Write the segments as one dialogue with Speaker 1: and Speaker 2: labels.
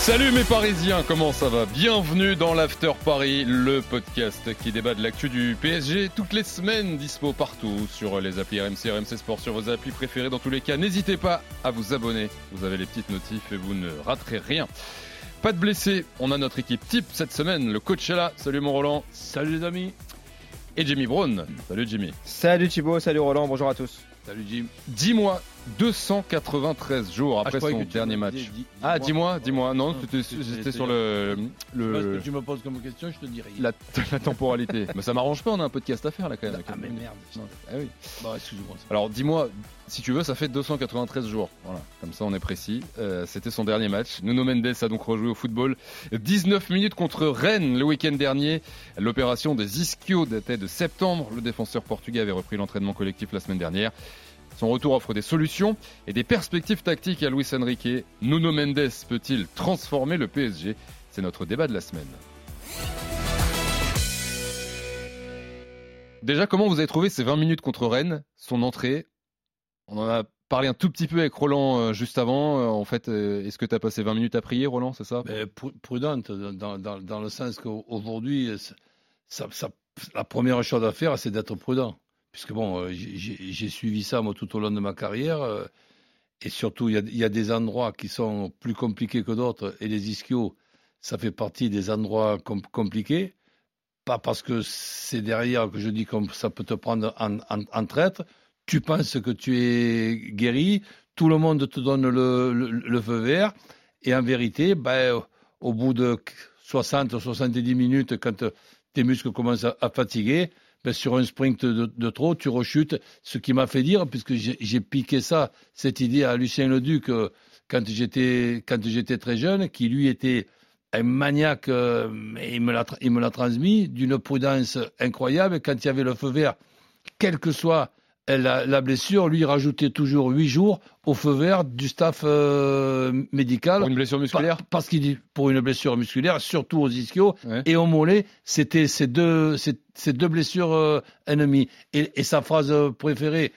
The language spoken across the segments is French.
Speaker 1: Salut mes Parisiens, comment ça va? Bienvenue dans l'After Paris, le podcast qui débat de l'actu du PSG toutes les semaines, dispo partout sur les applis RMC, RMC Sport, sur vos applis préférées. Dans tous les cas, n'hésitez pas à vous abonner. Vous avez les petites notifs et vous ne raterez rien. Pas de blessés, on a notre équipe type cette semaine. Le coach est là. Salut mon Roland.
Speaker 2: Salut les amis.
Speaker 1: Et Jimmy Brown. Salut Jimmy.
Speaker 3: Salut Thibaut, salut Roland, bonjour à tous.
Speaker 2: Salut Jim.
Speaker 1: Dis-moi, 293 jours après son dernier match. ah, dis-moi, dis-moi. Non, c'était sur le.
Speaker 2: le... Ce que tu me poses comme question, je te dis rien.
Speaker 1: La, la temporalité. mais ça m'arrange pas, on a un podcast à faire là quand même.
Speaker 2: Ah, mais merde.
Speaker 1: Ah oui.
Speaker 2: Bon, excuse-moi.
Speaker 1: Alors, dis-moi, si tu veux, ça fait 293 jours. Voilà, comme ça on est précis. Euh, c'était son dernier match. Nuno Mendes a donc rejoué au football. 19 minutes contre Rennes le week-end dernier. L'opération des ischios datait de septembre. Le défenseur portugais avait repris l'entraînement collectif la semaine dernière. Son retour offre des solutions et des perspectives tactiques à Luis Enrique. Nuno Mendes peut-il transformer le PSG C'est notre débat de la semaine. Déjà, comment vous avez trouvé ces 20 minutes contre Rennes, son entrée? On en a parlé un tout petit peu avec Roland euh, juste avant. Euh, en fait, euh, est-ce que tu as passé 20 minutes à prier, Roland, c'est ça?
Speaker 2: Mais Prudente, dans, le sens qu'aujourd'hui, la première chose à faire, c'est d'être prudent puisque bon, j'ai suivi ça tout au long de ma carrière, et surtout il y, a des endroits qui sont plus compliqués que d'autres, et les ischios, ça fait partie des endroits com compliqués, pas parce que c'est derrière que je dis que ça peut te prendre en, traître, tu penses que tu es guéri, tout le monde te donne le, feu vert, et en vérité, ben, au bout de 60-70 minutes, quand tes muscles commencent à fatiguer, ben, sur un sprint de, trop, tu rechutes. Ce qui m'a fait dire, puisque j'ai piqué ça, cette idée à Lucien Leduc euh, quand j'étais très jeune, qui lui était un maniaque, euh, il me l'a transmis, d'une prudence incroyable. Quand il y avait le feu vert, quel que soit la, la, blessure, lui rajoutait toujours huit jours au feu vert du staff euh, médical.
Speaker 1: Pour une blessure musculaire
Speaker 2: Parce qu'il dit pour une blessure musculaire, surtout aux ischios ouais. et au mollet, c'était ces deux, ces, ces deux blessures euh, ennemies. Et, et, sa phrase préférée,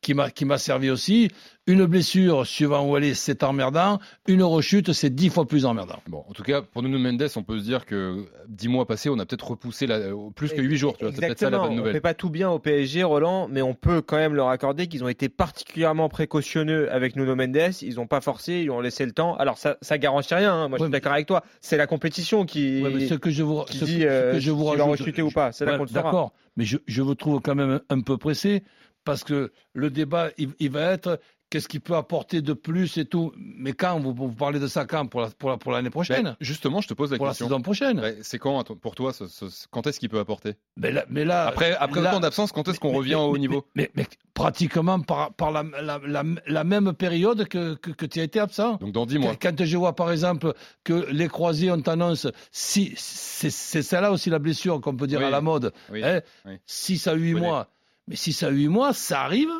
Speaker 2: qui m'a qui m'a servi aussi. Une blessure, suivant où elle est, c'est emmerdant. Une rechute, c'est dix fois plus emmerdant.
Speaker 1: Bon, en tout cas, pour Nuno Mendes, on peut se dire que dix mois passés, on a peut-être repoussé la, plus que huit jours. Tu vois, c'est peut-être ça la bonne nouvelle.
Speaker 3: On fait pas tout bien au PSG, Roland, mais on peut quand même leur accorder qu'ils ont été particulièrement précautionneux avec Nuno Mendes. Ils n'ont pas forcé, ils ont laissé le temps. Alors ça, ça garantit rien. Hein. Moi, je suis d'accord avec toi. C'est la compétition qui,
Speaker 2: ouais, ce que je vous,
Speaker 3: qui ce dit euh, que je vous rajoute, va rechuter ou pas. C'est
Speaker 2: ouais, D'accord, mais je, je vous trouve quand même un peu pressé parce que le débat, il, il va être qu'est-ce qu'il peut apporter de plus et tout. Mais quand vous, vous parlez de ça quand pour l'année la, pour la, prochaine
Speaker 1: ben, Justement, je te pose la
Speaker 2: pour
Speaker 1: question.
Speaker 2: Pour la saison prochaine.
Speaker 1: Ben, c'est quand pour toi ce, ce, Quand est-ce qu'il peut apporter?
Speaker 2: Mais là, mais là,
Speaker 1: Après, après
Speaker 2: là,
Speaker 1: autant d'absence, quand est-ce qu'on revient au haut niveau?
Speaker 2: mais, mais, pratiquement par, par la, la, la, même période que, que, que tu as été absent.
Speaker 1: Donc dans 10 mois.
Speaker 2: Quand je vois par exemple que les croisés ont tendance, si, c'est celle-là aussi la blessure qu'on peut dire
Speaker 1: oui.
Speaker 2: à la mode,
Speaker 1: oui.
Speaker 2: hein,
Speaker 1: oui.
Speaker 2: 6 à 8 mois. Mais 6 à 8 mois, ça arrive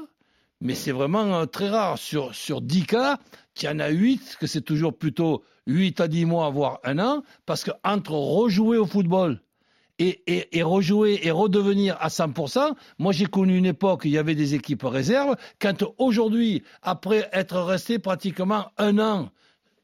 Speaker 2: mais c'est vraiment euh, très rare. Sur, sur 10 cas, il y en a 8, que c'est toujours plutôt 8 à 10 mois, voire un an, parce que entre rejouer au football et, et, et rejouer et redevenir à 100%, moi j'ai connu une époque où il y avait des équipes réserves, quand aujourd'hui, après être resté pratiquement un an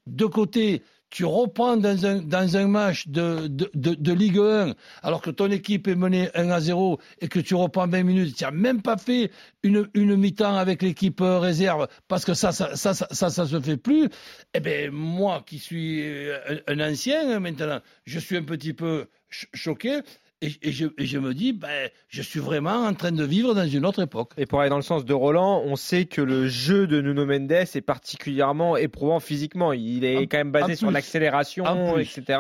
Speaker 2: de côté, tu reprends dans un, dans un match de, de, de, Ligue 1, alors que ton équipe est menée 1 à 0 et que tu reprends 20 minutes, tu n'as même pas fait une, une mi-temps avec l'équipe réserve, parce que ça, ça, ça, ça, ça, ça se fait plus. Eh bien, moi qui suis un, un ancien maintenant, je suis un petit peu choqué. Et, et, je, et, je, me dis, ben, je suis vraiment en train de vivre dans une autre époque.
Speaker 3: Et pour aller dans le sens de Roland, on sait que le jeu de Nuno Mendes est particulièrement éprouvant physiquement. Il est
Speaker 2: en,
Speaker 3: quand même basé sur l'accélération, etc.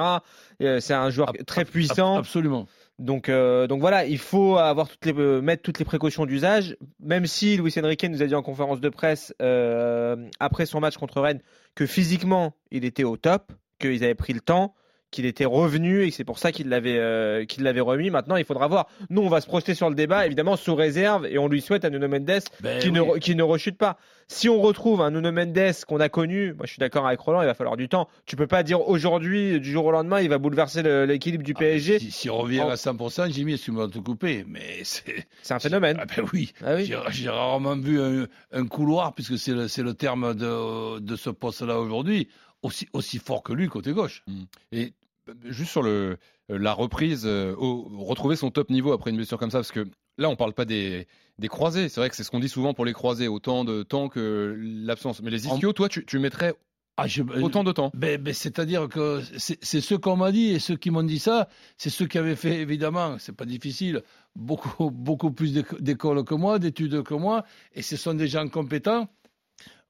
Speaker 3: C'est un joueur très puissant.
Speaker 2: Absolument.
Speaker 3: Donc, euh, donc voilà, il faut avoir toutes les, euh, mettre toutes les précautions d'usage, même si Luis Enrique nous a dit en conférence de presse euh, après son match contre Rennes que physiquement il était au top, qu'ils avaient pris le temps qu'il était revenu et que c'est pour ça qu'il l'avait euh, qu'il l'avait remis. Maintenant, il faudra voir. Nous, on va se projeter sur le débat, évidemment sous réserve, et on lui souhaite à Nuno Mendes
Speaker 2: Ben
Speaker 3: qui,
Speaker 2: oui.
Speaker 3: ne, qui ne rechute pas. Si on retrouve un Nuno Mendes qu'on a connu, moi je suis d'accord avec Roland, il va falloir du temps. Tu peux pas dire aujourd'hui, du jour au lendemain, il va bouleverser le- l'équilibre du
Speaker 2: Ah,
Speaker 3: PSG.
Speaker 2: Si, si on revient
Speaker 3: En-
Speaker 2: à 100%, Jimmy, excuse-moi de te couper, mais c'est.
Speaker 3: C'est un phénomène.
Speaker 2: Ah ben oui,
Speaker 3: Ah oui.
Speaker 2: j'ai rarement vu un, un couloir, puisque c'est le, c'est le terme de, de ce poste-là aujourd'hui, aussi, aussi fort que lui côté gauche.
Speaker 1: Et euh, juste sur le, euh, la reprise, euh, au- retrouver son top niveau après une blessure comme ça, parce que là, on parle pas des, des croisés. C'est vrai que c'est ce qu'on dit souvent pour les croisés, autant de temps que l'absence. Mais les ischios, toi, tu, tu mettrais
Speaker 2: Ah, je-
Speaker 1: autant de temps.
Speaker 2: Ben, ben, C'est-à-dire que c'est ceux qu'on m'a dit et ceux qui m'ont dit ça, c'est ceux qui avaient fait, évidemment, c'est pas difficile, beaucoup, beaucoup plus d'éco- d'écoles que moi, d'études que moi, et ce sont des gens compétents.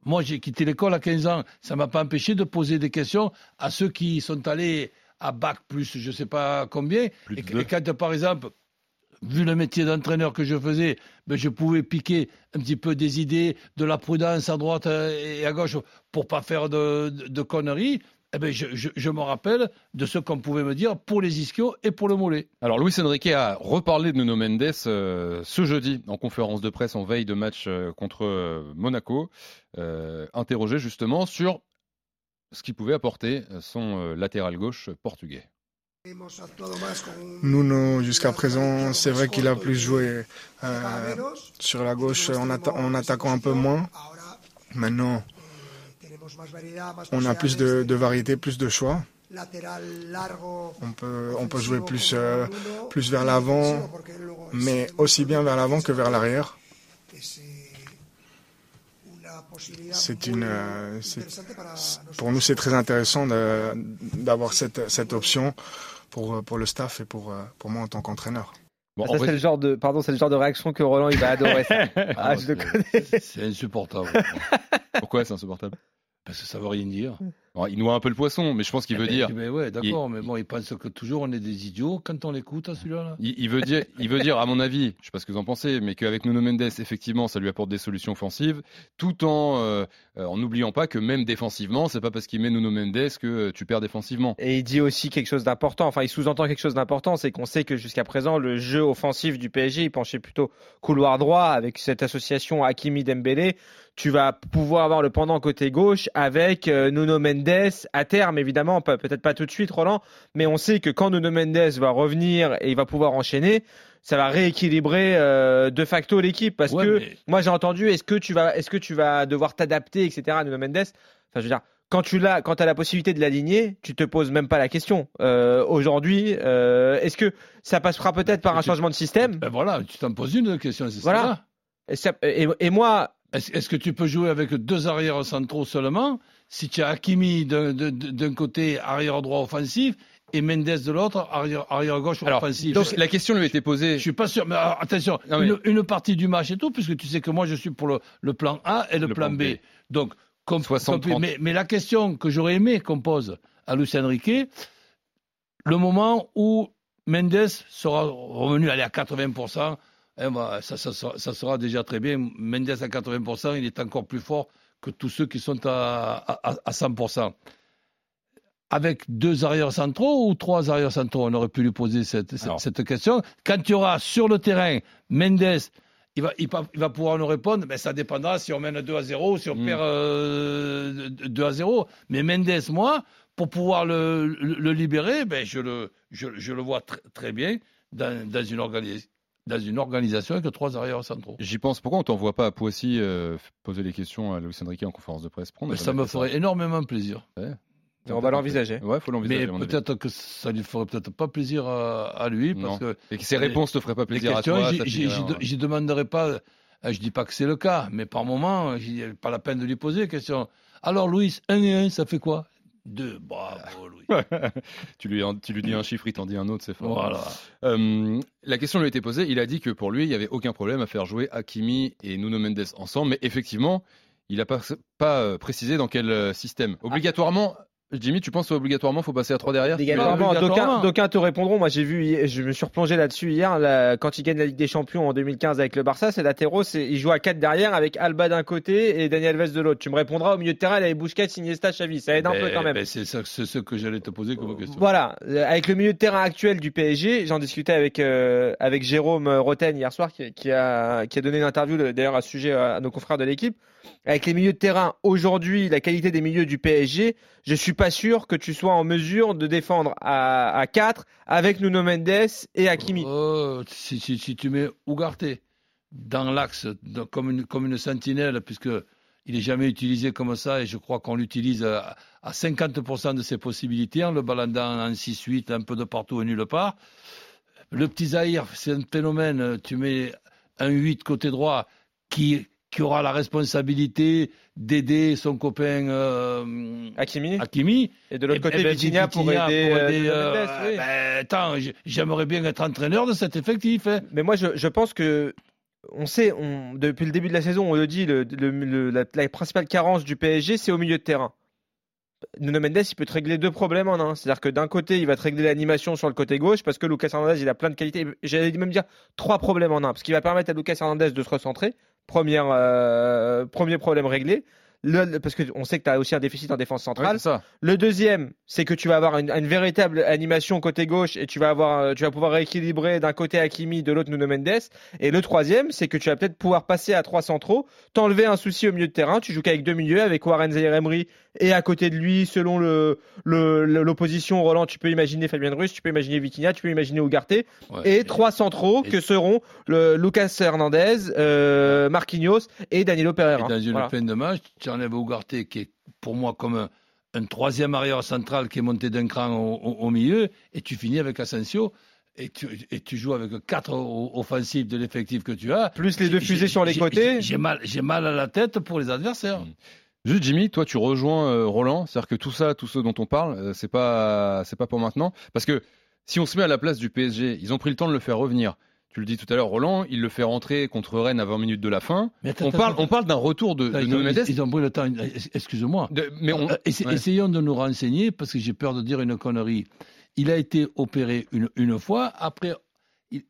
Speaker 2: Moi, j'ai quitté l'école à 15 ans. Ça m'a pas empêché de poser des questions à ceux qui sont allés à bac plus, je sais pas combien.
Speaker 1: Plus
Speaker 2: Et, quand, par exemple, vu le métier d'entraîneur que je faisais, ben, je pouvais piquer un petit peu des idées, de la prudence à droite euh, et à gauche pour pas faire de, de- de conneries. Eh ben, je, je- je me rappelle de ce qu'on pouvait me dire pour les ischios et pour le mollet.
Speaker 1: Alors, Luis Enrique a reparlé de Nuno Mendes euh, ce jeudi en conférence de presse en veille de match euh, contre euh, Monaco, interrogé justement sur ce qu'il pouvait apporter euh, son euh, latéral gauche portugais.
Speaker 4: Nuno, jusqu'à présent, c'est vrai qu'il a plus joué euh, sur la gauche en, atta- en attaquant un peu moins. Maintenant, on a plus de, variété, plus de choix. On peut, jouer plus vers l'avant, mais aussi bien vers l'avant que vers l'arrière. C'est une, euh, c'est- pour nous, c'est très intéressant de- d'avoir cette, cette option pour, pour le staff et pour, euh, pour moi en tant qu'entraîneur.
Speaker 1: Bon,
Speaker 3: ça,
Speaker 1: en vrai,
Speaker 3: c'est le genre de, pardon, c'est le genre de réaction que Roland il va adorer. ça. Ah, je le
Speaker 2: c'est-
Speaker 3: connais.
Speaker 2: C'est insupportable.
Speaker 1: pourquoi c'est insupportable?
Speaker 2: Parce que ça veut rien dire.
Speaker 1: Bon, Il noie un peu le poisson, mais je pense qu'il veut
Speaker 2: Eh ben,
Speaker 1: dire.
Speaker 2: Mais ouais, d'accord, mais bon, ils pensent que toujours on est des idiots quand on l'écoute, à celui-là. là.
Speaker 1: Il, il veut dire, il veut dire, à mon avis, je sais pas ce que vous en pensez, mais qu'avec Nuno Mendes, effectivement, ça lui apporte des solutions offensives, tout en euh, euh, en n'oubliant pas que même défensivement, c'est pas parce qu'il met Nuno Mendes que euh, tu perds défensivement.
Speaker 3: Et il dit aussi quelque chose d'important. Enfin, il sous-entend quelque chose d'important, c'est qu'on sait que jusqu'à présent, le jeu offensif du PSG, il penchait plutôt couloir droit avec cette association Hakimi Dembélé. Tu vas pouvoir avoir le pendant côté gauche avec euh, Nuno Mendes à terme, évidemment, pe- peut-être pas tout de suite, Roland, mais on sait que quand Nuno Mendes va revenir et il va pouvoir enchaîner, ça va rééquilibrer euh, de facto l'équipe parce
Speaker 2: Ouais,
Speaker 3: que
Speaker 2: mais-
Speaker 3: moi j'ai entendu est-ce que tu vas est-ce que tu vas devoir t'adapter etc Nuno Mendes? Enfin je veux dire quand tu l'as quand as la possibilité de l'aligner tu te poses même pas la question Euh, aujourd'hui euh, est-ce que ça passera peut-être par un
Speaker 2: tu-
Speaker 3: changement de système?
Speaker 2: Ben voilà, tu t'en poses une question, c'est
Speaker 3: Voilà.
Speaker 2: ça.
Speaker 3: et, ça- et- et moi
Speaker 2: Est-ce est-ce que tu peux jouer avec deux arrières centraux seulement si tu as Hakimi d'un- côté arrière droit offensif et Mendes de l'autre arrière, arrière gauche
Speaker 1: Alors,
Speaker 2: offensif
Speaker 1: donc la question lui été posée.
Speaker 2: Je suis pas sûr, mais alors, attention,
Speaker 1: Non, mais-
Speaker 2: une, une partie du match et tout, puisque tu sais que moi je suis pour le, le plan A et le,
Speaker 1: Le
Speaker 2: plan,
Speaker 1: plan
Speaker 2: B.
Speaker 1: B.
Speaker 2: Donc, comme,
Speaker 1: 60,
Speaker 2: comme-
Speaker 1: 30.
Speaker 2: mais, mais la question que j'aurais aimé qu'on pose à Lucien Riquet, le moment où Mendes sera revenu aller à 80%, eh ben, ça, ça sera, ça sera déjà très bien. Mendes à 80%, il est encore plus fort que tous ceux qui sont à, à, à 100%. Avec deux arrières centraux ou trois arrières centraux On aurait pu lui poser cette, cette-
Speaker 1: Alors.
Speaker 2: cette question. Quand tu auras sur le terrain Mendes, il va, il, va- il va pouvoir nous répondre, mais ça dépendra si on mène 2 à 0 ou si on
Speaker 1: Mm.
Speaker 2: perd euh, 2 à 0. Mais Mendes, moi, pour pouvoir le, le- le libérer, ben, je, le, je, je le vois tr- très bien dans, dans, une organi- dans une organisation avec trois arrières centraux.
Speaker 1: J'y pense. Pourquoi on t'envoie pas à Poissy euh, poser les questions à Luis Enrique en conférence de presse?
Speaker 2: Mais ça me ferait énormément plaisir.
Speaker 3: on va l'envisager
Speaker 1: Ouais, faut l'envisager.
Speaker 2: Mais
Speaker 1: à
Speaker 2: peut-être que ça lui ferait peut-être pas plaisir à, à lui, parce
Speaker 1: Non.
Speaker 2: que
Speaker 1: Et que ses
Speaker 2: les-
Speaker 1: réponses te feraient pas
Speaker 2: les
Speaker 1: plaisir à
Speaker 2: questions,
Speaker 1: toi.
Speaker 2: j'y- demanderai pas. euh, Je dis pas que c'est le cas, mais par moment, pas la peine de lui poser la question. Alors, Louis, 1 et 1, ça fait quoi? 2. Bravo, Louis.
Speaker 1: tu, lui, tu lui dis un chiffre, il t'en dit un autre, c'est fort.
Speaker 2: Voilà.
Speaker 1: Euh, la question lui a été posée. Il a dit que pour lui, il n'y avait aucun problème à faire jouer Hakimi et Nuno Mendes ensemble. Mais effectivement, il n'a pas, pas euh, précisé dans quel euh, système. Obligatoirement, Jimmy, tu penses obligatoirement faut passer à 3 derrière
Speaker 3: obligatoirement. d'aucuns te répondront. Moi, j'ai vu, hier- je me suis replongé là-dessus hier. là, quand il gagne la Ligue des Champions en 2015 avec le Barça, c'est latéraux, c'est il joue à 4 derrière avec Alba d'un côté et Daniel Alves de l'autre. Tu me répondras au milieu de terrain, il avait Busquets, Iniesta, Xavi. Ça aide un peu
Speaker 2: Ben,
Speaker 3: quand même.
Speaker 2: ben, c'est ça- c'est ce que j'allais te poser comme question.
Speaker 3: Voilà, Euh, avec le milieu de terrain actuel du PSG, j'en discutais avec euh, avec Jérôme Roten hier soir qui, qui a qui a donné une interview d'ailleurs à ce sujet à nos confrères de l'équipe. Avec les milieux de terrain aujourd'hui, la qualité des milieux du PSG, je suis pas sûr que tu sois en mesure de défendre à, à 4 avec Nuno Mendes et Hakimi.
Speaker 2: Oh, si, tu mets Ugarte dans l'axe comme, une, comme une sentinelle, puisque il est jamais utilisé comme ça, et je crois qu'on l'utilise à, à 50% de ses possibilités, en le baladant en 6-8, un peu de partout et nulle part. Le petit Zahir, c'est un phénomène. Tu mets un 8 côté droit qui, qui aura la responsabilité d'aider son copain euh,
Speaker 3: Hakimi
Speaker 2: Hakimi.
Speaker 3: et de l'autre
Speaker 2: Eh
Speaker 3: côté
Speaker 2: ben,
Speaker 3: Vitinha pour aider,
Speaker 2: pour
Speaker 3: euh,
Speaker 2: aider, euh,
Speaker 3: oui.
Speaker 2: ben, attends, j'aimerais bien être entraîneur de cet effectif. hein.
Speaker 3: Mais moi, je, je pense que on sait, on, depuis le début de la saison, on le dit, le, le- le- la, la principale carence du PSG, c'est au milieu de terrain. Nuno Mendes, il peut te régler deux problèmes en un. C'est-à-dire que d'un côté, il va te régler l'animation sur le côté gauche parce que Lucas Hernandez, il a plein de qualités. J'allais même dire trois problèmes en un. Parce qu'il va permettre à Lucas Hernandez de se recentrer. Première, euh, premier problème réglé. Le- parce qu'on sait que tu as aussi un déficit en défense centrale.
Speaker 1: ça.
Speaker 3: Le deuxième, c'est que tu vas avoir une, une véritable animation côté gauche et tu vas avoir, euh, tu vas pouvoir rééquilibrer d'un côté Hakimi, de l'autre Nuno Mendes. Et le troisième, c'est que tu vas peut-être pouvoir passer à trois centraux, t'enlever un souci au milieu de terrain. Tu joues qu'avec deux milieux, avec Warren Zaïre-Emery et à côté de lui, selon le le- le- l'opposition, Roland, tu peux imaginer Fabien Ruiz, tu peux imaginer Vitinha, tu peux imaginer Ugarte
Speaker 2: Ouais.
Speaker 3: et trois centraux
Speaker 2: et-
Speaker 3: que seront le Lucas Hernandez, euh, Marquinhos et Danilo
Speaker 2: Et
Speaker 3: Pereira.
Speaker 2: dans une
Speaker 3: Voilà.
Speaker 2: fin de match, tu enlèves Ugarte, qui est pour moi comme un, un troisième arrière central qui est monté d'un cran au, au- au milieu, et tu finis avec Asensio. Et tu, et tu joues avec quatre o- offensifs de l'effectif que tu as.
Speaker 3: Plus les deux fusées sur les côtés.
Speaker 2: j'ai- mal, j'ai mal à la tête pour les adversaires.
Speaker 1: Mm. Juste Jimmy, toi tu rejoins euh, Roland, c'est-à-dire que tout ça, tout ce dont on parle, euh, c'est pas c'est pas pour maintenant, parce que si on se met à la place du PSG, ils ont pris le temps de le faire revenir. Tu le dis tout à l'heure, Roland, il le fait rentrer contre Rennes à 20 minutes de la fin.
Speaker 2: Mais attends,
Speaker 1: On
Speaker 2: attends,
Speaker 1: parle,
Speaker 2: attends.
Speaker 1: on parle d'un retour de, de
Speaker 2: Ils,
Speaker 1: Nuno
Speaker 2: ont,
Speaker 1: Mendes.
Speaker 2: ils ont pris le temps. Excuse-moi.
Speaker 1: mais on,
Speaker 2: Euh, essa-
Speaker 1: ouais.
Speaker 2: Essayons de nous renseigner parce que j'ai peur de dire une connerie. Il a été opéré une, une fois. Après, il-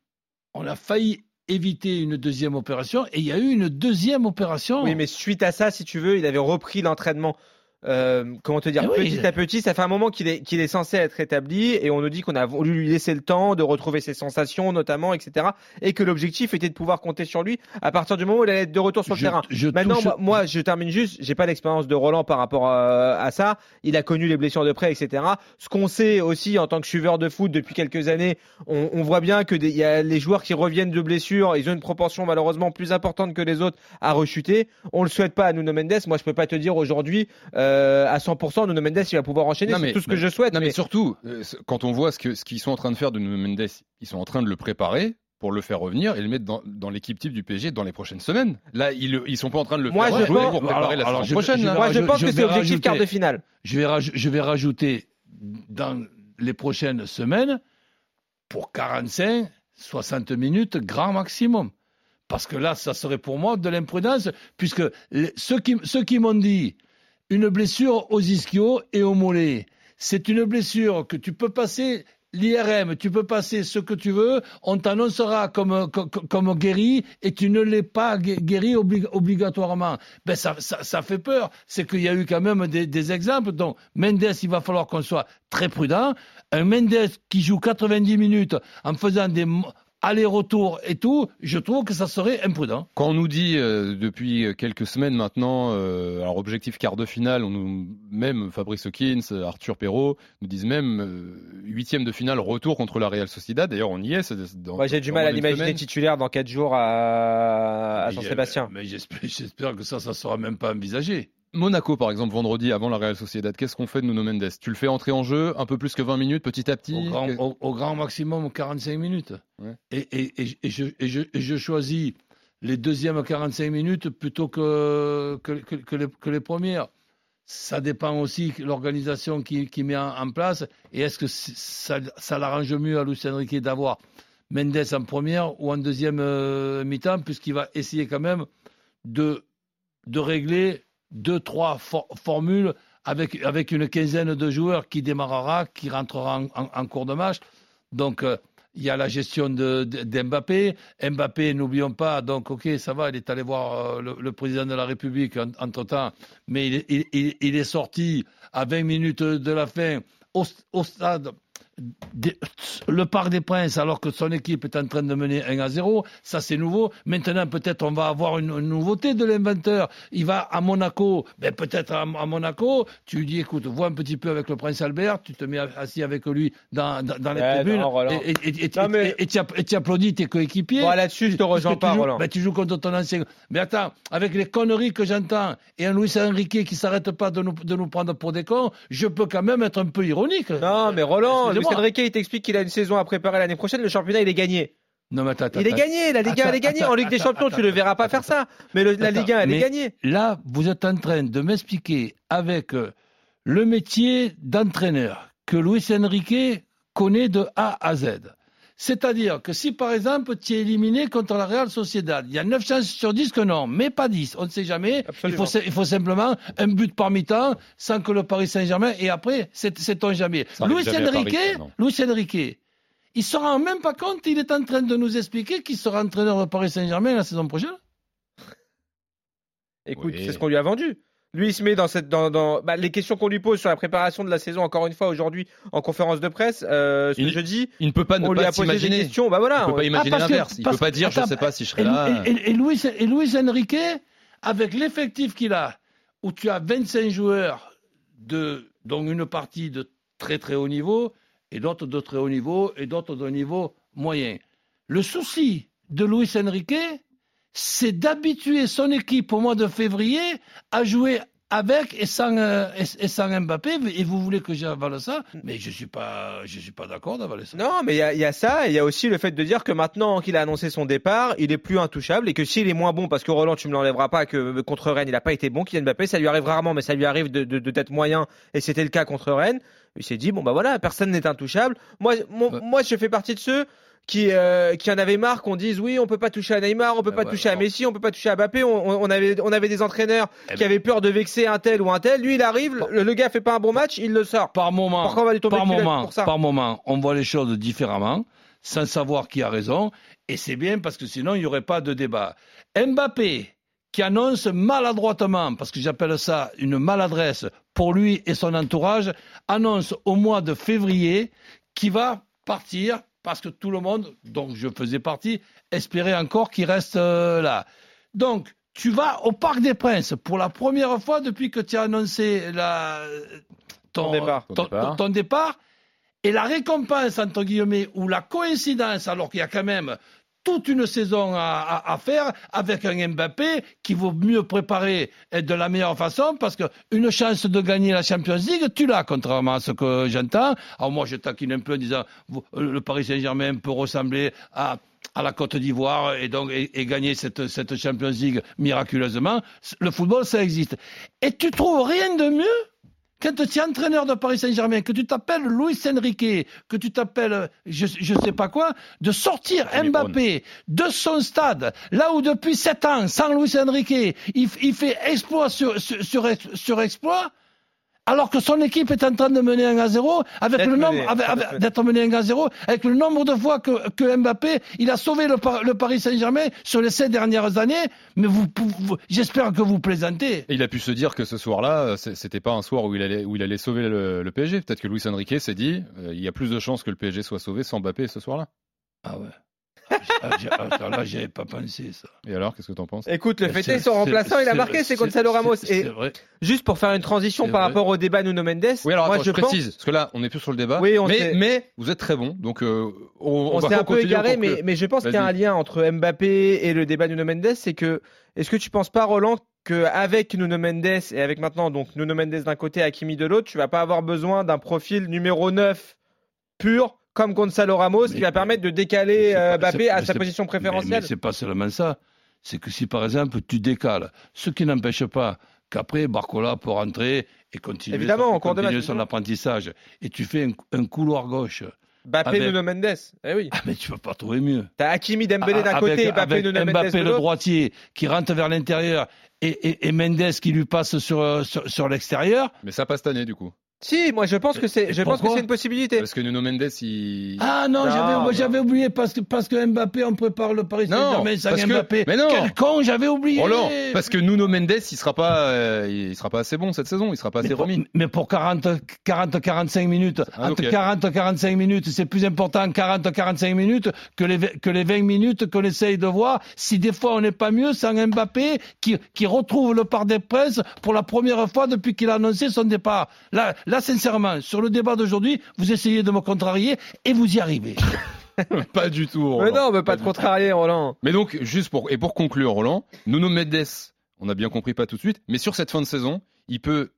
Speaker 2: on a failli éviter une deuxième opération et il y a eu une deuxième opération.
Speaker 3: Oui, mais suite à ça, si tu veux, il avait repris l'entraînement. Euh, comment te dire,
Speaker 2: oui,
Speaker 3: petit à petit, ça fait un moment qu'il est, qu'il est censé être établi et on nous dit qu'on a voulu lui laisser le temps de retrouver ses sensations, notamment, etc. Et que l'objectif était de pouvoir compter sur lui à partir du moment où il allait être de retour sur
Speaker 2: Je-
Speaker 3: le terrain.
Speaker 2: je
Speaker 3: Maintenant,
Speaker 2: touche-
Speaker 3: moi, moi, je termine juste. J'ai pas l'expérience de Roland par rapport à, à ça. Il a connu les blessures de près, etc. Ce qu'on sait aussi en tant que suiveur de foot depuis quelques années, on, on voit bien que des- il y a les joueurs qui reviennent de blessures. Ils ont une proportion malheureusement plus importante que les autres à rechuter. On le souhaite pas à Nuno Mendes. Moi, je peux pas te dire aujourd'hui euh, à 100% Nuno Mendes il va pouvoir enchaîner. C'est tout ce que je souhaite.
Speaker 1: Non, mais
Speaker 3: mais-
Speaker 1: surtout, euh, quand on voit ce que ce qu'ils sont en train de faire de Nuno Mendes, ils sont en train de le préparer pour le faire revenir et le mettre dans, dans l'équipe type du PSG dans les prochaines semaines. Là, ils, ils sont pas en train de le
Speaker 3: Moi,
Speaker 1: faire
Speaker 3: je
Speaker 1: jouer
Speaker 3: pense-
Speaker 1: pour préparer
Speaker 2: Alors-
Speaker 1: la
Speaker 2: alors, je-
Speaker 1: prochaine.
Speaker 2: je-
Speaker 1: là.
Speaker 3: Moi, je pense
Speaker 2: je
Speaker 3: que c'est objectif quart de finale.
Speaker 2: Je vais, raj- je vais rajouter dans les prochaines semaines pour 45, 60 minutes, grand maximum. Parce que là, ça serait pour moi de l'imprudence, puisque les- ceux qui, ceux qui m'ont dit une blessure aux ischios et au mollet, c'est une blessure que tu peux passer l'IRM, tu peux passer ce que tu veux, on t'annoncera comme, comme, guéri et tu ne l'es pas guéri obli- obligatoirement. Ben ça, ça, fait peur. C'est qu'il y a eu quand même des exemples. Donc, Mendes, il va falloir qu'on soit très prudent. Un Mendes qui joue 90 minutes en faisant des allers-retours et tout, je trouve que ça serait imprudent.
Speaker 1: Quand on nous dit euh, depuis quelques semaines maintenant, euh, alors objectif quart de finale, on nous, même Fabrice Hawkins, Arthur Perrault nous disent même euh, huitième de finale retour contre la Real Sociedad. D'ailleurs, on y est. c'est dans-
Speaker 3: Moi, j'ai du mal à l'imaginer titulaire dans 4 jours à, à
Speaker 2: Mais,
Speaker 3: Saint-Sébastien.
Speaker 2: Mais j'espère, j'espère que ça, ça sera même pas envisagé.
Speaker 1: Monaco, par exemple, vendredi avant la Real Sociedad, qu'est-ce qu'on fait de Nuno Mendes? Tu le fais entrer en jeu un peu plus que 20 minutes, petit à petit
Speaker 2: Au grand,
Speaker 1: Que-
Speaker 2: au- au grand maximum 45 minutes.
Speaker 1: Ouais.
Speaker 2: Et, et- et- et je, choisis les deuxièmes 45 minutes plutôt que, que, que- que les, que les premières. Ça dépend aussi de l'organisation qui, qui met en, en place. Et est-ce que ça, ça l'arrange mieux à Luis Enrique d'avoir Mendes en première ou en deuxième euh, mi-temps, puisqu'il va essayer quand même de, de régler deux, trois for- formules avec, avec une quinzaine de joueurs qui démarrera, qui rentrera en, cours de match. Donc, euh, il y a la gestion de- de- d'Mbappé. Mbappé, n'oublions pas, donc, ok, ça va, il est allé voir euh, le, président de la République en- entre-temps, mais il, il- est sorti à 20 minutes de la fin au stade. Le Parc des Princes, alors que son équipe est en train de mener 1 à 0, ça c'est nouveau. Maintenant, peut-être on va avoir une, une nouveauté de l'inventeur. Il va à Monaco, ben, peut-être à, à Monaco, tu lui dis écoute, vois un petit peu avec le Prince Albert, tu te mets assis avec lui dans, dans, dans les
Speaker 3: Ouais,
Speaker 2: tribunes
Speaker 3: non,
Speaker 2: et- et-
Speaker 3: mais-
Speaker 2: tu applaudis tes coéquipiers.
Speaker 3: Bon, là-dessus, je te rejoins
Speaker 2: Puisque tu
Speaker 3: pas,
Speaker 2: joues-
Speaker 3: Roland.
Speaker 2: ben, tu joues contre ton ancien. Mais attends, avec les conneries que j'entends et un Luis Enrique qui s'arrête pas de nous, de nous prendre pour des cons, je peux quand même être un peu ironique.
Speaker 3: Non, mais Roland, Luis
Speaker 2: Excusez-moi.
Speaker 3: Enrique, il t'explique qu'il a une saison à préparer l'année prochaine. Le championnat, il est gagné.
Speaker 2: Non, mais attends, attends,
Speaker 3: Il est gagné, la Ligue 1, elle est gagnée. En Ligue des
Speaker 2: attends,
Speaker 3: Champions, tu le
Speaker 2: attends,
Speaker 3: verras pas faire ça. Mais le- la Ligue 1, elle est gagnée.
Speaker 2: Là, vous êtes en train de m'expliquer avec euh, le métier d'entraîneur que Luis Enrique connaît de A à Z. C'est-à-dire que si par exemple tu es éliminé contre la Real Sociedad, il y a 9 chances sur 10 que non, mais pas 10, on ne sait jamais. Il faut, il faut simplement un but par mi-temps sans que le Paris Saint-Germain, et après, c'est on jamais.
Speaker 1: Ça
Speaker 2: Luis
Speaker 1: jamais à Paris,
Speaker 2: Enrique. Luis Enrique, il se rend même pas compte, il est en train de nous expliquer qu'il sera entraîneur de Paris Saint-Germain la saison prochaine?
Speaker 3: Écoute,
Speaker 1: Oui.
Speaker 3: c'est ce qu'on lui a vendu. Lui, il se met dans cette, dans, dans bah, les questions qu'on lui pose sur la préparation de la saison. Encore une fois, aujourd'hui, en conférence de presse, euh, ce
Speaker 1: Il-
Speaker 3: jeudi,
Speaker 1: Il ne peut pas ne
Speaker 3: on lui
Speaker 1: pas
Speaker 3: a posé des
Speaker 1: s'imaginer.
Speaker 3: questions. Bah voilà.
Speaker 1: Il ne peut
Speaker 3: on-
Speaker 1: pas imaginer
Speaker 2: que-
Speaker 1: l'inverse. Il ne peut pas dire je ne sais pas si je serai
Speaker 2: Et,
Speaker 1: là.
Speaker 2: et, et- et Luis, et Luis Enrique, avec l'effectif qu'il a, où tu as 25 joueurs, de, dont une partie de très très haut niveau, et d'autres de très haut niveau, et d'autres de niveau moyen. Le souci de Luis Enrique, c'est d'habituer son équipe au mois de février à jouer avec et sans, euh, et, et sans Mbappé. Et vous voulez que j'avale ça? Mais je ne suis pas, je suis pas d'accord d'avaler ça.
Speaker 3: Non, mais il y a, il y a ça, et il y a aussi le fait de dire que maintenant qu'il a annoncé son départ, il est plus intouchable et que s'il est moins bon, parce que Roland, tu me l'enlèveras pas, que contre Rennes, il n'a pas été bon, Kylian Mbappé, ça lui arrive rarement, mais ça lui arrive de, de, de d'être moyen, et c'était le cas contre Rennes. Il s'est dit, bon bah voilà, personne n'est intouchable. Moi, mon-
Speaker 1: Ouais.
Speaker 3: moi, je fais partie de ceux qui, euh, qui en avaient marre qu'on dise, oui, on peut pas toucher à Neymar, on peut
Speaker 2: Ouais,
Speaker 3: pas
Speaker 2: ouais,
Speaker 3: toucher à. Messi, on peut pas toucher à Mbappé. On, avait, on avait des entraîneurs
Speaker 2: Eh
Speaker 3: qui
Speaker 2: ben-
Speaker 3: avaient peur de vexer un tel ou un tel. Lui, il arrive, le, le gars fait pas un bon match, il le sort.
Speaker 2: par moment,
Speaker 3: Pourquoi on va lui tomber
Speaker 2: par moment,
Speaker 3: pour ça
Speaker 2: par moment, on voit les choses différemment, sans savoir qui a raison, et c'est bien parce que sinon il n'y aurait pas de débat. Mbappé, qui annonce maladroitement, parce que j'appelle ça une maladresse pour lui et son entourage, annonce au mois de février qu'il va partir parce que tout le monde, dont je faisais partie, espérait encore qu'il reste euh, là. Donc, tu vas au Parc des Princes pour la première fois depuis que tu as annoncé la,
Speaker 3: Ton départ.
Speaker 2: ton-
Speaker 1: Ton départ.
Speaker 2: ton départ. Et la récompense, entre guillemets, ou la coïncidence, alors qu'il y a quand même toute une saison à, faire avec un Mbappé qui vaut mieux préparer de la meilleure façon parce que une chance de gagner la Champions League, tu l'as, contrairement à ce que j'entends. Alors moi, je taquine un peu en disant vous- le Paris Saint-Germain peut ressembler à la Côte d'Ivoire et donc gagner cette, cette Champions League miraculeusement. Le football, ça existe. Et tu trouves rien de mieux quand tu es entraîneur de Paris Saint-Germain, que tu t'appelles Luis Enrique, que tu t'appelles je ne sais pas quoi, de sortir Mbappé de son stade, là où depuis sept ans, sans Luis Enrique, il, il fait exploit sur, sur, sur exploit, alors que son équipe est en train de mener 1 à 0, avec
Speaker 3: D'être
Speaker 2: le nombre,
Speaker 3: mené,
Speaker 2: avec-
Speaker 3: d'être
Speaker 2: avec-
Speaker 3: mené.
Speaker 2: d'être mené 1 à 0, avec le nombre de fois que, que Mbappé, il a sauvé le, Par- le Paris Saint-Germain sur les sept dernières années, mais vous, vous- j'espère que vous plaisantez.
Speaker 1: Et il a pu se dire que ce soir-là, c'était pas un soir où il allait, où il allait sauver le, le PSG. Peut-être que Luis Enrique s'est dit, euh, il y a plus de chances que le PSG soit sauvé sans Mbappé ce soir-là.
Speaker 2: Ah ouais. Ah, j'ai- attends, là, j'avais pas pensé ça.
Speaker 1: Et alors, qu'est-ce que t'en penses?
Speaker 3: Écoute, le
Speaker 2: c'est-
Speaker 3: est, son remplaçant, il a marqué, c'est Gonzalo Ramos.
Speaker 2: c'est-
Speaker 3: Et juste pour faire une transition par
Speaker 2: vrai.
Speaker 3: rapport au débat Nuno Mendes,
Speaker 1: Oui, alors
Speaker 3: moi
Speaker 1: attends,
Speaker 3: je
Speaker 1: je,
Speaker 3: pense,
Speaker 1: précise, parce que là, on n'est plus sur le débat.
Speaker 3: Oui, on
Speaker 1: mais, mais vous êtes très bon, donc euh, on,
Speaker 3: on,
Speaker 1: va
Speaker 3: s'est un peu
Speaker 1: on
Speaker 3: égaré, mais, mais je pense qu'il y a un lien entre Mbappé et le débat Nuno Mendes, c'est que est-ce que tu penses pas, Roland, qu'avec Nuno Mendes et avec maintenant donc Nuno Mendes d'un côté, Hakimi de l'autre, tu vas pas avoir besoin d'un profil numéro 9 pur comme Gonzalo Ramos qui
Speaker 2: Mais-
Speaker 3: va permettre de
Speaker 2: mais
Speaker 3: décaler euh,
Speaker 2: pas-
Speaker 3: Mbappé à
Speaker 2: mais
Speaker 3: sa position
Speaker 2: Mais,
Speaker 3: préférentielle.
Speaker 2: mais c'est pas seulement ça. C'est que si par exemple tu décales, ce qui n'empêche pas qu'après Barcola peut rentrer et continuer,
Speaker 3: Évidemment,
Speaker 2: son, continuer
Speaker 3: match,
Speaker 2: son
Speaker 3: évidemment.
Speaker 2: apprentissage, et tu fais un, un couloir gauche
Speaker 3: Mbappé,
Speaker 2: avec-
Speaker 3: Nuno Mendes. Eh oui.
Speaker 2: Ah, mais tu peux pas trouver mieux.
Speaker 3: T'as Hakimi Dembélé d'un côté, Mbappé,
Speaker 2: avec
Speaker 3: Nuno Mendes
Speaker 2: Mbappé,
Speaker 3: de
Speaker 2: le droitier, qui rentre vers l'intérieur, et, et, et Mendes qui lui passe sur, euh, sur, sur l'extérieur.
Speaker 1: Mais ça passe cette année du coup.
Speaker 3: Si, moi je pense que c'est, je pense que c'est une possibilité.
Speaker 1: Parce que Nuno Mendes, il.
Speaker 2: Ah non,
Speaker 3: Non,
Speaker 2: j'avais,
Speaker 3: non.
Speaker 2: j'avais oublié parce que, parce que Mbappé, on prépare le Paris
Speaker 1: Non,
Speaker 2: Saint-Germain sans
Speaker 1: parce que-
Speaker 2: Mbappé.
Speaker 1: mais non.
Speaker 2: Quel con, j'avais oublié.
Speaker 1: Roland, parce que Nuno Mendes, il sera pas, euh, il sera pas assez bon cette saison, il sera pas assez
Speaker 2: mais pour,
Speaker 1: remis.
Speaker 2: mais pour 40, 40, 45 minutes,
Speaker 1: Ah,
Speaker 2: entre
Speaker 1: ok.
Speaker 2: 40 45 minutes, c'est plus important 40, 45 minutes que les, que les 20 minutes qu'on essaye de voir. Si des fois on n'est pas mieux sans Mbappé qui, qui retrouve le Parc des Princes pour la première fois depuis qu'il a annoncé son départ. Là, là, sincèrement, sur le débat d'aujourd'hui, vous essayez de me contrarier et vous y arrivez.
Speaker 1: pas du tout.
Speaker 3: Mais
Speaker 1: Roland.
Speaker 3: non, on veut pas
Speaker 1: tout.
Speaker 3: contrarier, Roland.
Speaker 1: Mais donc, juste pour et pour conclure, Roland, Nuno Mendes, on a bien compris pas tout de suite, mais sur cette fin de saison, il peut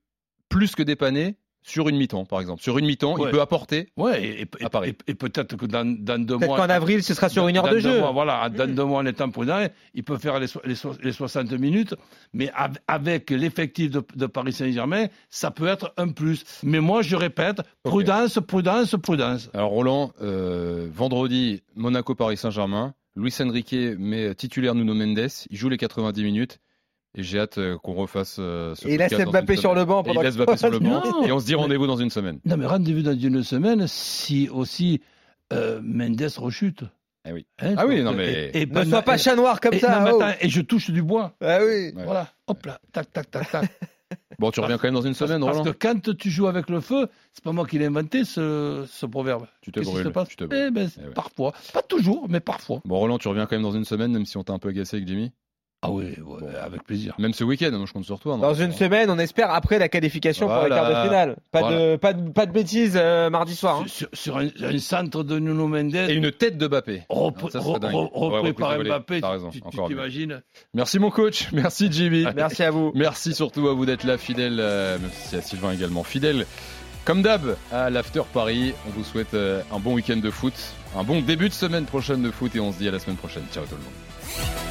Speaker 1: plus que dépanner sur une mi-temps, par exemple. Sur une mi-temps, il peut apporter.
Speaker 2: Ouais, et, et-
Speaker 1: À Paris.
Speaker 2: et- et peut-être que dans, dans deux
Speaker 3: Peut-être
Speaker 2: mois.
Speaker 3: qu'en avril, ce sera sur une heure
Speaker 2: dans
Speaker 3: de
Speaker 2: deux
Speaker 3: jeu.
Speaker 2: mois, voilà, dans deux mois en étant prudent, il peut faire les, so- les, so- les 60 minutes, mais av- avec l'effectif de, de Paris Saint-Germain, ça peut être un plus. Mais moi, je répète, prudence, prudence, prudence.
Speaker 1: Alors Roland, euh, vendredi, Monaco-Paris Saint-Germain. Luis Enrique met titulaire Nuno Mendes. Il joue les 90 minutes. Et j'ai hâte euh, qu'on refasse euh, ce
Speaker 3: Et il laisse Mbappé sur le banc
Speaker 1: Et
Speaker 3: pendant
Speaker 1: il laisse Mbappé sur le banc. Et on se dit rendez-vous dans une semaine.
Speaker 2: Non, mais rendez-vous dans une semaine si aussi euh, Mendes rechute.
Speaker 1: Eh oui.
Speaker 2: Hein,
Speaker 1: Ah oui,
Speaker 2: donc,
Speaker 1: non, mais-
Speaker 2: et- et
Speaker 3: Ne sois pas
Speaker 2: et-
Speaker 3: chat noir comme
Speaker 2: et-
Speaker 3: ça.
Speaker 2: non,
Speaker 3: oh.
Speaker 2: attends, et je touche du bois.
Speaker 3: Ah oui.
Speaker 1: Ouais.
Speaker 2: Voilà, hop là, tac, tac, tac, tac.
Speaker 1: Bon, tu reviens quand même dans une
Speaker 2: Parce,
Speaker 1: semaine,
Speaker 2: parce
Speaker 1: Roland.
Speaker 2: que quand tu joues avec le feu, c'est pas moi qui l'ai inventé ce, ce proverbe.
Speaker 1: Tu te brûles.
Speaker 2: se passe
Speaker 1: tu te brûles.
Speaker 2: Eh ben,
Speaker 1: Eh ouais.
Speaker 2: Parfois. Pas toujours, mais parfois.
Speaker 1: Bon, Roland, tu reviens quand même dans une semaine, même si on t'a un peu agacé avec Jimmy.
Speaker 2: Ah oui, ouais, avec plaisir.
Speaker 1: Même ce week-end, moi, je compte sur toi. non
Speaker 3: Dans une semaine, on espère après la qualification pour les
Speaker 1: Voilà.
Speaker 3: quarts de finale. Pas
Speaker 1: Voilà.
Speaker 3: de pas de pas de bêtises euh, mardi soir. hein.
Speaker 2: Sur, sur un, un centre de Nuno Mendes,
Speaker 1: Et une tête de Mbappé.
Speaker 2: repris,
Speaker 1: Ouais,
Speaker 2: par Mbappé, tu- t'imagines
Speaker 1: Merci mon coach, merci Jimmy.
Speaker 3: Merci à vous.
Speaker 1: Merci surtout à vous d'être là, fidèle, euh, merci à Sylvain également, fidèle. Comme d'hab, à l'After Paris, on vous souhaite euh, un bon week-end de foot, un bon début de semaine prochaine de foot et on se dit à la semaine prochaine. Ciao tout le monde.